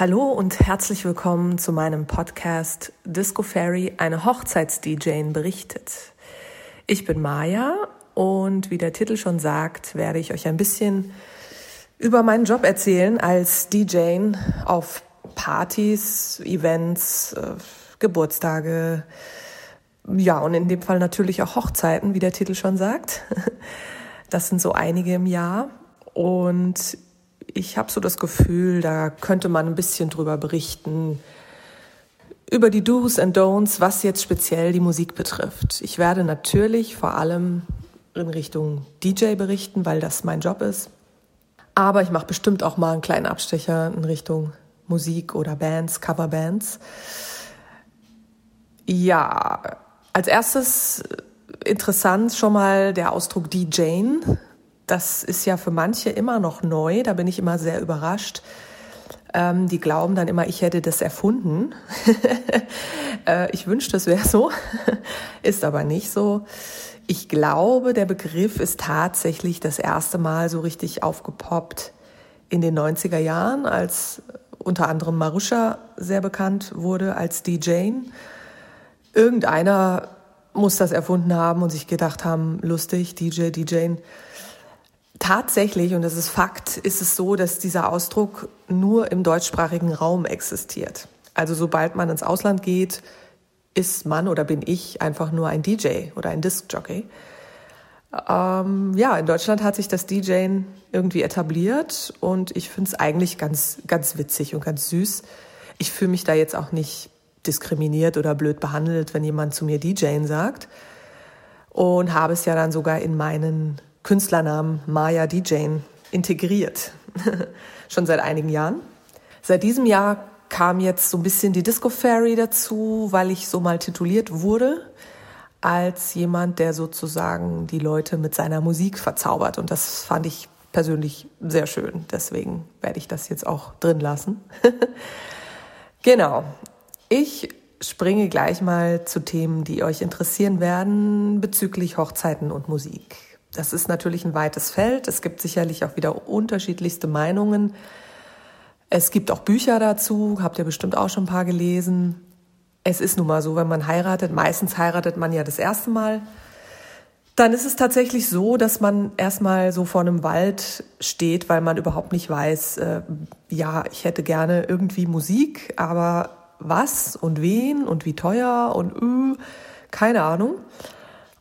Hallo und herzlich willkommen zu meinem Podcast Disco Fairy, eine Hochzeits-DJ berichtet. Ich bin Maja und wie der Titel schon sagt, werde ich euch ein bisschen über meinen Job erzählen als DJ auf Partys, Events, äh, Geburtstage, ja, und in dem Fall natürlich auch Hochzeiten, wie der Titel schon sagt. Das sind so einige im Jahr. Und ich habe so das Gefühl, da könnte man ein bisschen drüber berichten, über die Do's and Don'ts, was jetzt speziell die Musik betrifft. Ich werde natürlich vor allem in Richtung DJ berichten, weil das mein Job ist. Aber ich mache bestimmt auch mal einen kleinen Abstecher in Richtung Musik oder Bands, Coverbands. Ja, als erstes interessant schon mal der Ausdruck DJing das ist ja für manche immer noch neu, da bin ich immer sehr überrascht. Ähm, die glauben dann immer, ich hätte das erfunden. äh, ich wünschte, es wäre so, ist aber nicht so. Ich glaube, der Begriff ist tatsächlich das erste Mal so richtig aufgepoppt in den 90er Jahren, als unter anderem Marusha sehr bekannt wurde als DJ. Irgendeiner muss das erfunden haben und sich gedacht haben, lustig, DJ, DJ Tatsächlich, und das ist Fakt, ist es so, dass dieser Ausdruck nur im deutschsprachigen Raum existiert. Also sobald man ins Ausland geht, ist man oder bin ich einfach nur ein DJ oder ein Discjockey. Ähm, ja, in Deutschland hat sich das DJing irgendwie etabliert und ich finde es eigentlich ganz, ganz witzig und ganz süß. Ich fühle mich da jetzt auch nicht diskriminiert oder blöd behandelt, wenn jemand zu mir DJing sagt und habe es ja dann sogar in meinen Künstlernamen Maya DJ integriert. Schon seit einigen Jahren. Seit diesem Jahr kam jetzt so ein bisschen die Disco Fairy dazu, weil ich so mal tituliert wurde als jemand, der sozusagen die Leute mit seiner Musik verzaubert. Und das fand ich persönlich sehr schön. Deswegen werde ich das jetzt auch drin lassen. genau. Ich springe gleich mal zu Themen, die euch interessieren werden bezüglich Hochzeiten und Musik. Das ist natürlich ein weites Feld. Es gibt sicherlich auch wieder unterschiedlichste Meinungen. Es gibt auch Bücher dazu, habt ihr bestimmt auch schon ein paar gelesen. Es ist nun mal so, wenn man heiratet, meistens heiratet man ja das erste Mal, dann ist es tatsächlich so, dass man erstmal so vor einem Wald steht, weil man überhaupt nicht weiß, äh, ja, ich hätte gerne irgendwie Musik, aber was und wen und wie teuer und äh, keine Ahnung.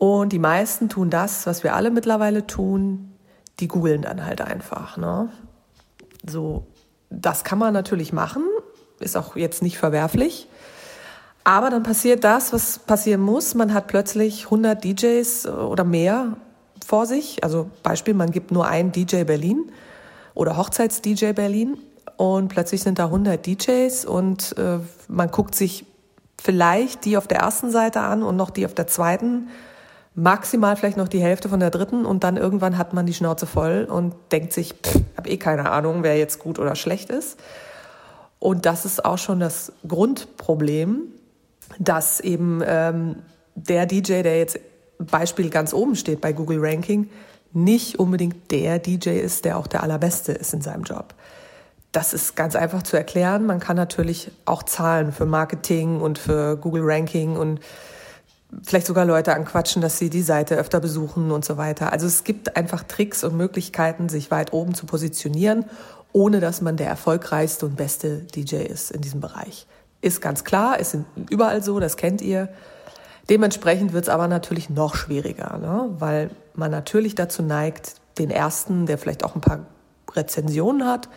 Und die meisten tun das, was wir alle mittlerweile tun, die googeln dann halt einfach. Ne? So, das kann man natürlich machen, ist auch jetzt nicht verwerflich. Aber dann passiert das, was passieren muss. Man hat plötzlich 100 DJs oder mehr vor sich. Also Beispiel, man gibt nur einen DJ Berlin oder Hochzeits-DJ Berlin und plötzlich sind da 100 DJs und äh, man guckt sich vielleicht die auf der ersten Seite an und noch die auf der zweiten maximal vielleicht noch die Hälfte von der dritten und dann irgendwann hat man die Schnauze voll und denkt sich, pff, hab eh keine Ahnung, wer jetzt gut oder schlecht ist. Und das ist auch schon das Grundproblem, dass eben ähm, der DJ, der jetzt Beispiel ganz oben steht bei Google Ranking, nicht unbedingt der DJ ist, der auch der allerbeste ist in seinem Job. Das ist ganz einfach zu erklären. Man kann natürlich auch zahlen für Marketing und für Google Ranking und vielleicht sogar Leute anquatschen, dass sie die Seite öfter besuchen und so weiter. Also es gibt einfach Tricks und Möglichkeiten, sich weit oben zu positionieren, ohne dass man der erfolgreichste und beste DJ ist in diesem Bereich. Ist ganz klar, ist überall so, das kennt ihr. Dementsprechend wird es aber natürlich noch schwieriger, ne? weil man natürlich dazu neigt, den ersten, der vielleicht auch ein paar Rezensionen hat,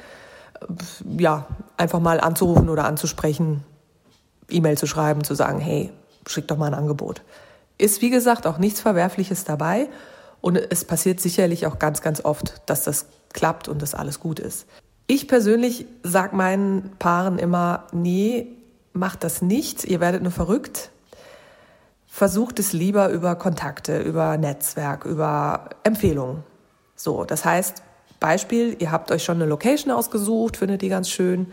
ja, einfach mal anzurufen oder anzusprechen, E-Mail zu schreiben, zu sagen, hey, schick doch mal ein Angebot. Ist wie gesagt auch nichts Verwerfliches dabei und es passiert sicherlich auch ganz, ganz oft, dass das klappt und dass alles gut ist. Ich persönlich sage meinen Paaren immer, nee, macht das nicht, ihr werdet nur verrückt. Versucht es lieber über Kontakte, über Netzwerk, über Empfehlungen. So, das heißt, Beispiel, ihr habt euch schon eine Location ausgesucht, findet die ganz schön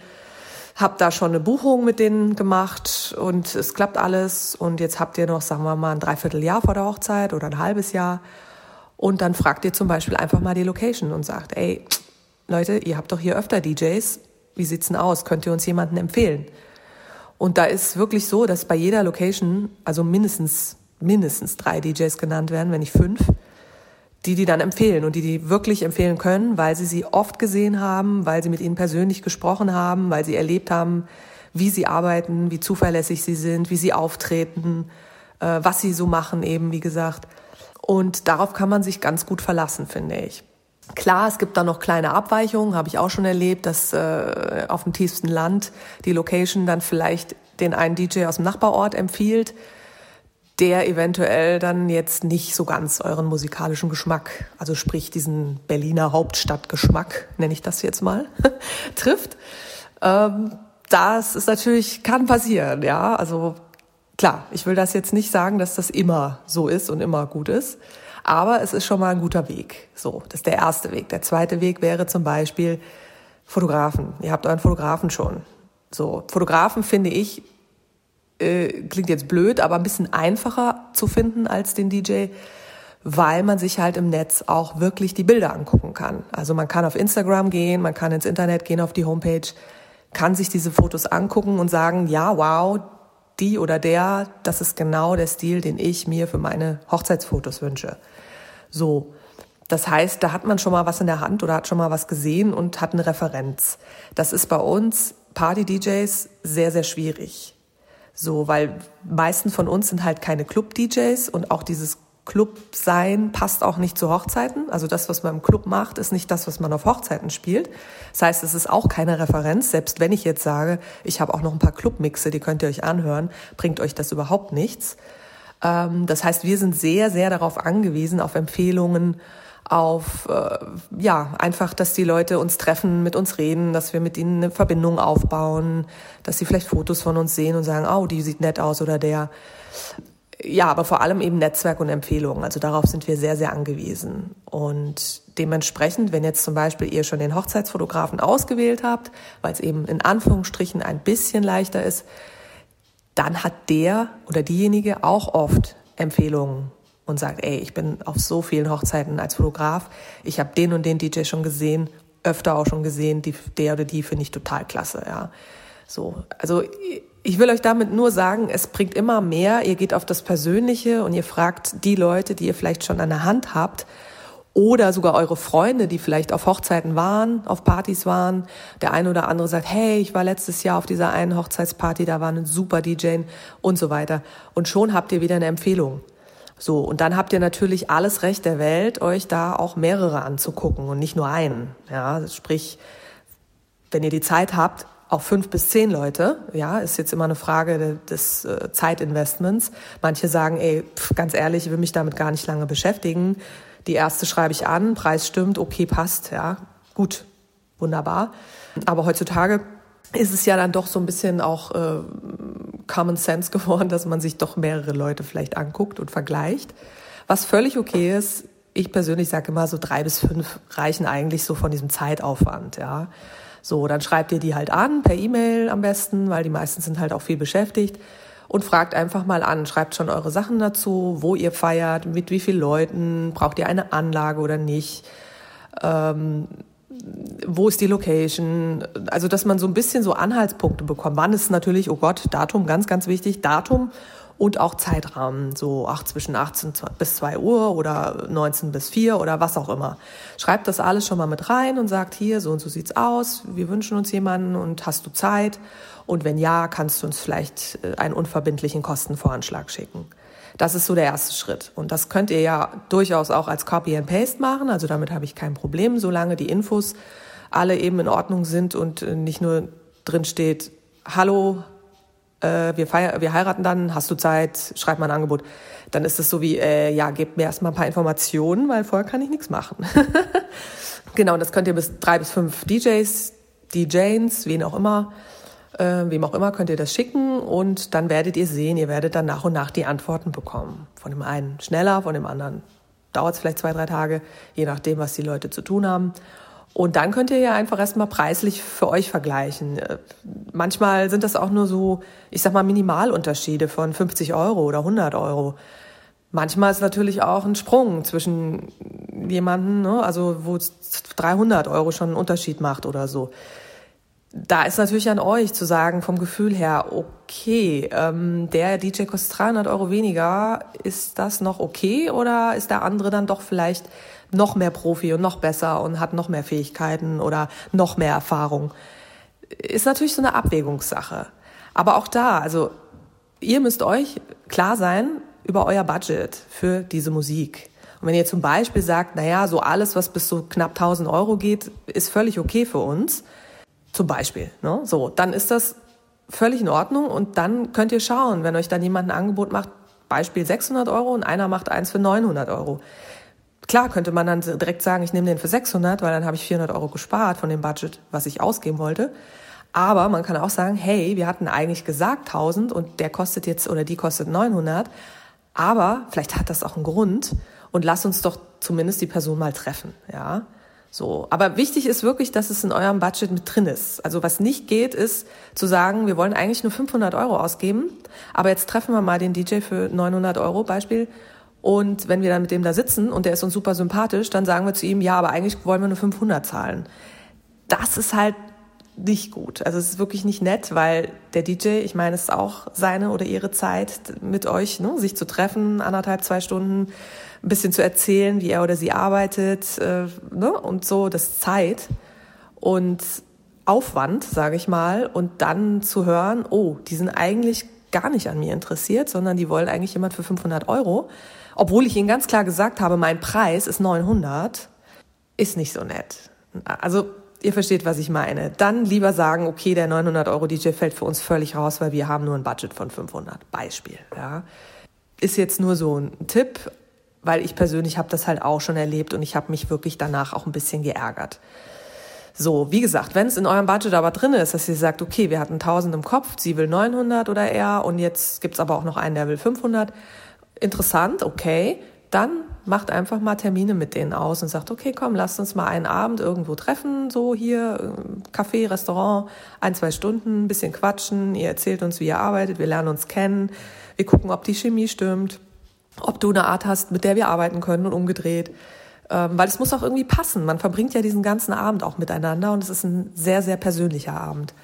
habe da schon eine Buchung mit denen gemacht und es klappt alles. Und jetzt habt ihr noch, sagen wir mal, ein Dreivierteljahr vor der Hochzeit oder ein halbes Jahr. Und dann fragt ihr zum Beispiel einfach mal die Location und sagt, ey, Leute, ihr habt doch hier öfter DJs. wie sieht's denn aus? Könnt ihr uns jemanden empfehlen? Und da ist wirklich so, dass bei jeder Location, also mindestens, mindestens drei DJs genannt werden, wenn nicht fünf, die die dann empfehlen und die die wirklich empfehlen können, weil sie sie oft gesehen haben, weil sie mit ihnen persönlich gesprochen haben, weil sie erlebt haben, wie sie arbeiten, wie zuverlässig sie sind, wie sie auftreten, äh, was sie so machen eben, wie gesagt. Und darauf kann man sich ganz gut verlassen, finde ich. Klar, es gibt da noch kleine Abweichungen, habe ich auch schon erlebt, dass äh, auf dem tiefsten Land die Location dann vielleicht den einen DJ aus dem Nachbarort empfiehlt, der eventuell dann jetzt nicht so ganz euren musikalischen Geschmack, also sprich diesen Berliner Hauptstadtgeschmack, nenne ich das jetzt mal, trifft. Ähm, das ist natürlich, kann passieren, ja. Also klar, ich will das jetzt nicht sagen, dass das immer so ist und immer gut ist. Aber es ist schon mal ein guter Weg. So, das ist der erste Weg. Der zweite Weg wäre zum Beispiel Fotografen. Ihr habt euren Fotografen schon. So, Fotografen finde ich, äh, klingt jetzt blöd, aber ein bisschen einfacher zu finden als den DJ, weil man sich halt im Netz auch wirklich die Bilder angucken kann. Also man kann auf Instagram gehen, man kann ins Internet gehen, auf die Homepage, kann sich diese Fotos angucken und sagen, ja, wow, die oder der, das ist genau der Stil, den ich mir für meine Hochzeitsfotos wünsche. So. Das heißt, da hat man schon mal was in der Hand oder hat schon mal was gesehen und hat eine Referenz. Das ist bei uns Party-DJs sehr, sehr schwierig. So, weil meisten von uns sind halt keine Club-DJs und auch dieses Club sein passt auch nicht zu Hochzeiten. Also das, was man im Club macht, ist nicht das, was man auf Hochzeiten spielt. Das heißt, es ist auch keine Referenz. Selbst wenn ich jetzt sage, ich habe auch noch ein paar Clubmixe, die könnt ihr euch anhören, bringt euch das überhaupt nichts. Ähm, das heißt, wir sind sehr, sehr darauf angewiesen, auf Empfehlungen, auf äh, ja einfach, dass die Leute uns treffen, mit uns reden, dass wir mit ihnen eine Verbindung aufbauen, dass sie vielleicht Fotos von uns sehen und sagen, oh, die sieht nett aus oder der ja, aber vor allem eben Netzwerk und Empfehlungen. Also darauf sind wir sehr, sehr angewiesen. Und dementsprechend, wenn jetzt zum Beispiel ihr schon den Hochzeitsfotografen ausgewählt habt, weil es eben in Anführungsstrichen ein bisschen leichter ist, dann hat der oder diejenige auch oft Empfehlungen und sagt, ey, ich bin auf so vielen Hochzeiten als Fotograf, ich habe den und den DJ schon gesehen, öfter auch schon gesehen, die, der oder die finde ich total klasse, ja. So, also ich will euch damit nur sagen, es bringt immer mehr. Ihr geht auf das Persönliche und ihr fragt die Leute, die ihr vielleicht schon an der Hand habt oder sogar eure Freunde, die vielleicht auf Hochzeiten waren, auf Partys waren. Der eine oder andere sagt, hey, ich war letztes Jahr auf dieser einen Hochzeitsparty, da war ein super DJ und so weiter. Und schon habt ihr wieder eine Empfehlung. So, und dann habt ihr natürlich alles Recht der Welt, euch da auch mehrere anzugucken und nicht nur einen. Ja, sprich, wenn ihr die Zeit habt, auch fünf bis zehn Leute. Ja, ist jetzt immer eine Frage des äh, Zeitinvestments. Manche sagen, ey, pf, ganz ehrlich, ich will mich damit gar nicht lange beschäftigen. Die erste schreibe ich an, Preis stimmt, okay, passt, ja, gut, wunderbar. Aber heutzutage ist es ja dann doch so ein bisschen auch äh, Common Sense geworden, dass man sich doch mehrere Leute vielleicht anguckt und vergleicht. Was völlig okay ist. Ich persönlich sage immer, so drei bis fünf reichen eigentlich so von diesem Zeitaufwand, ja. So, dann schreibt ihr die halt an, per E-Mail am besten, weil die meisten sind halt auch viel beschäftigt und fragt einfach mal an, schreibt schon eure Sachen dazu, wo ihr feiert, mit wie vielen Leuten, braucht ihr eine Anlage oder nicht, ähm, wo ist die Location, also dass man so ein bisschen so Anhaltspunkte bekommt. Wann ist natürlich, oh Gott, Datum, ganz, ganz wichtig, Datum und auch Zeitrahmen, so ach, zwischen 18 bis 2 Uhr oder 19 bis 4 oder was auch immer. Schreibt das alles schon mal mit rein und sagt hier, so und so sieht's aus, wir wünschen uns jemanden und hast du Zeit? Und wenn ja, kannst du uns vielleicht äh, einen unverbindlichen Kostenvoranschlag schicken. Das ist so der erste Schritt. Und das könnt ihr ja durchaus auch als Copy and Paste machen. Also damit habe ich kein Problem, solange die Infos alle eben in Ordnung sind und äh, nicht nur drin steht, hallo, äh, wir, feier, wir heiraten dann, hast du Zeit, schreib mal ein Angebot. Dann ist es so wie, äh, ja, gebt mir erstmal ein paar Informationen, weil vorher kann ich nichts machen. genau, und das könnt ihr bis drei bis fünf DJs, DJs, wen auch immer, äh, wem auch immer, könnt ihr das schicken und dann werdet ihr sehen, ihr werdet dann nach und nach die Antworten bekommen. Von dem einen schneller, von dem anderen dauert es vielleicht zwei, drei Tage, je nachdem, was die Leute zu tun haben. Und dann könnt ihr ja einfach erstmal preislich für euch vergleichen. Äh, manchmal sind das auch nur so, ich sag mal, Minimalunterschiede von 50 Euro oder 100 Euro. Manchmal ist natürlich auch ein Sprung zwischen jemanden, ne, also wo 300 Euro schon einen Unterschied macht oder so. Da ist natürlich an euch zu sagen, vom Gefühl her, okay, ähm, der DJ kostet 300 Euro weniger, ist das noch okay oder ist der andere dann doch vielleicht noch mehr Profi und noch besser und hat noch mehr Fähigkeiten oder noch mehr Erfahrung? Ist natürlich so eine Abwägungssache. Aber auch da, also ihr müsst euch klar sein über euer Budget für diese Musik. Und wenn ihr zum Beispiel sagt, naja, so alles, was bis so knapp 1000 Euro geht, ist völlig okay für uns, zum Beispiel. Ne? So, dann ist das völlig in Ordnung und dann könnt ihr schauen, wenn euch dann jemand ein Angebot macht, Beispiel 600 Euro und einer macht eins für 900 Euro. Klar könnte man dann direkt sagen, ich nehme den für 600, weil dann habe ich 400 Euro gespart von dem Budget, was ich ausgeben wollte. Aber man kann auch sagen, hey, wir hatten eigentlich gesagt 1000 und der kostet jetzt oder die kostet 900. Aber vielleicht hat das auch einen Grund und lass uns doch zumindest die Person mal treffen, ja. So, aber wichtig ist wirklich, dass es in eurem Budget mit drin ist. Also was nicht geht, ist zu sagen, wir wollen eigentlich nur 500 Euro ausgeben, aber jetzt treffen wir mal den DJ für 900 Euro Beispiel. Und wenn wir dann mit dem da sitzen und der ist uns super sympathisch, dann sagen wir zu ihm, ja, aber eigentlich wollen wir nur 500 zahlen. Das ist halt nicht gut. Also es ist wirklich nicht nett, weil der DJ, ich meine, es ist auch seine oder ihre Zeit mit euch, ne, sich zu treffen, anderthalb, zwei Stunden, ein bisschen zu erzählen, wie er oder sie arbeitet äh, ne? und so, das Zeit und Aufwand, sage ich mal, und dann zu hören, oh, die sind eigentlich gar nicht an mir interessiert, sondern die wollen eigentlich jemand für 500 Euro, obwohl ich ihnen ganz klar gesagt habe, mein Preis ist 900, ist nicht so nett. Also ihr versteht, was ich meine. Dann lieber sagen, okay, der 900 Euro DJ fällt für uns völlig raus, weil wir haben nur ein Budget von 500. Beispiel. Ja. Ist jetzt nur so ein Tipp, weil ich persönlich habe das halt auch schon erlebt und ich habe mich wirklich danach auch ein bisschen geärgert. So, wie gesagt, wenn es in eurem Budget aber drin ist, dass ihr sagt, okay, wir hatten 1000 im Kopf, sie will 900 oder eher und jetzt gibt's aber auch noch einen, der will 500, interessant, okay, dann macht einfach mal Termine mit denen aus und sagt, okay, komm, lasst uns mal einen Abend irgendwo treffen, so hier, Café, Restaurant, ein, zwei Stunden, ein bisschen quatschen, ihr erzählt uns, wie ihr arbeitet, wir lernen uns kennen, wir gucken, ob die Chemie stimmt ob du eine Art hast, mit der wir arbeiten können und umgedreht. Ähm, weil es muss auch irgendwie passen. Man verbringt ja diesen ganzen Abend auch miteinander und es ist ein sehr, sehr persönlicher Abend.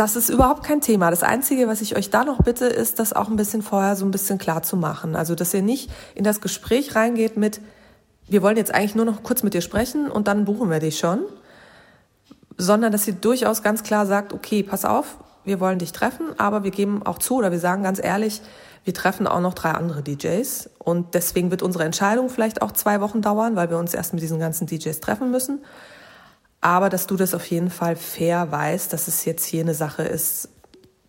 Das ist überhaupt kein Thema. Das Einzige, was ich euch da noch bitte, ist, das auch ein bisschen vorher so ein bisschen klar zu machen. Also, dass ihr nicht in das Gespräch reingeht mit, wir wollen jetzt eigentlich nur noch kurz mit dir sprechen und dann buchen wir dich schon, sondern dass ihr durchaus ganz klar sagt, okay, pass auf, wir wollen dich treffen, aber wir geben auch zu oder wir sagen ganz ehrlich, wir treffen auch noch drei andere DJs und deswegen wird unsere Entscheidung vielleicht auch zwei Wochen dauern, weil wir uns erst mit diesen ganzen DJs treffen müssen. Aber dass du das auf jeden Fall fair weißt, dass es jetzt hier eine Sache ist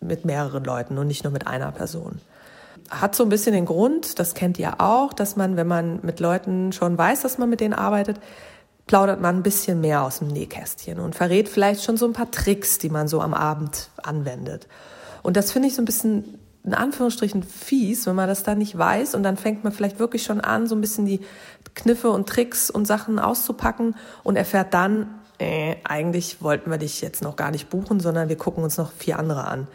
mit mehreren Leuten und nicht nur mit einer Person. Hat so ein bisschen den Grund, das kennt ihr auch, dass man, wenn man mit Leuten schon weiß, dass man mit denen arbeitet, plaudert man ein bisschen mehr aus dem Nähkästchen und verrät vielleicht schon so ein paar Tricks, die man so am Abend anwendet. Und das finde ich so ein bisschen in Anführungsstrichen fies, wenn man das dann nicht weiß und dann fängt man vielleicht wirklich schon an, so ein bisschen die Kniffe und Tricks und Sachen auszupacken und erfährt dann, äh, eigentlich wollten wir dich jetzt noch gar nicht buchen, sondern wir gucken uns noch vier andere an.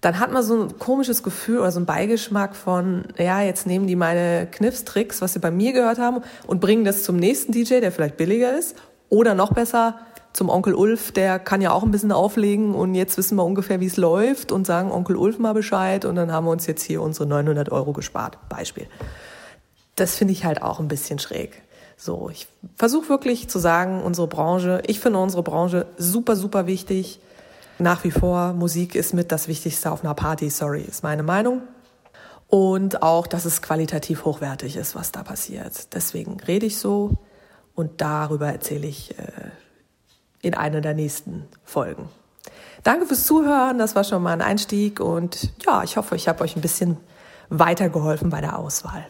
Dann hat man so ein komisches Gefühl oder so ein Beigeschmack von, ja, jetzt nehmen die meine Kniffstricks, was sie bei mir gehört haben, und bringen das zum nächsten DJ, der vielleicht billiger ist. Oder noch besser, zum Onkel Ulf, der kann ja auch ein bisschen auflegen und jetzt wissen wir ungefähr, wie es läuft und sagen Onkel Ulf mal Bescheid und dann haben wir uns jetzt hier unsere 900 Euro gespart. Beispiel. Das finde ich halt auch ein bisschen schräg. So, ich versuche wirklich zu sagen, unsere Branche, ich finde unsere Branche super, super wichtig. Nach wie vor, Musik ist mit das Wichtigste auf einer Party, sorry, ist meine Meinung. Und auch, dass es qualitativ hochwertig ist, was da passiert. Deswegen rede ich so und darüber erzähle ich äh, in einer der nächsten Folgen. Danke fürs Zuhören, das war schon mal ein Einstieg und ja, ich hoffe, ich habe euch ein bisschen weitergeholfen bei der Auswahl.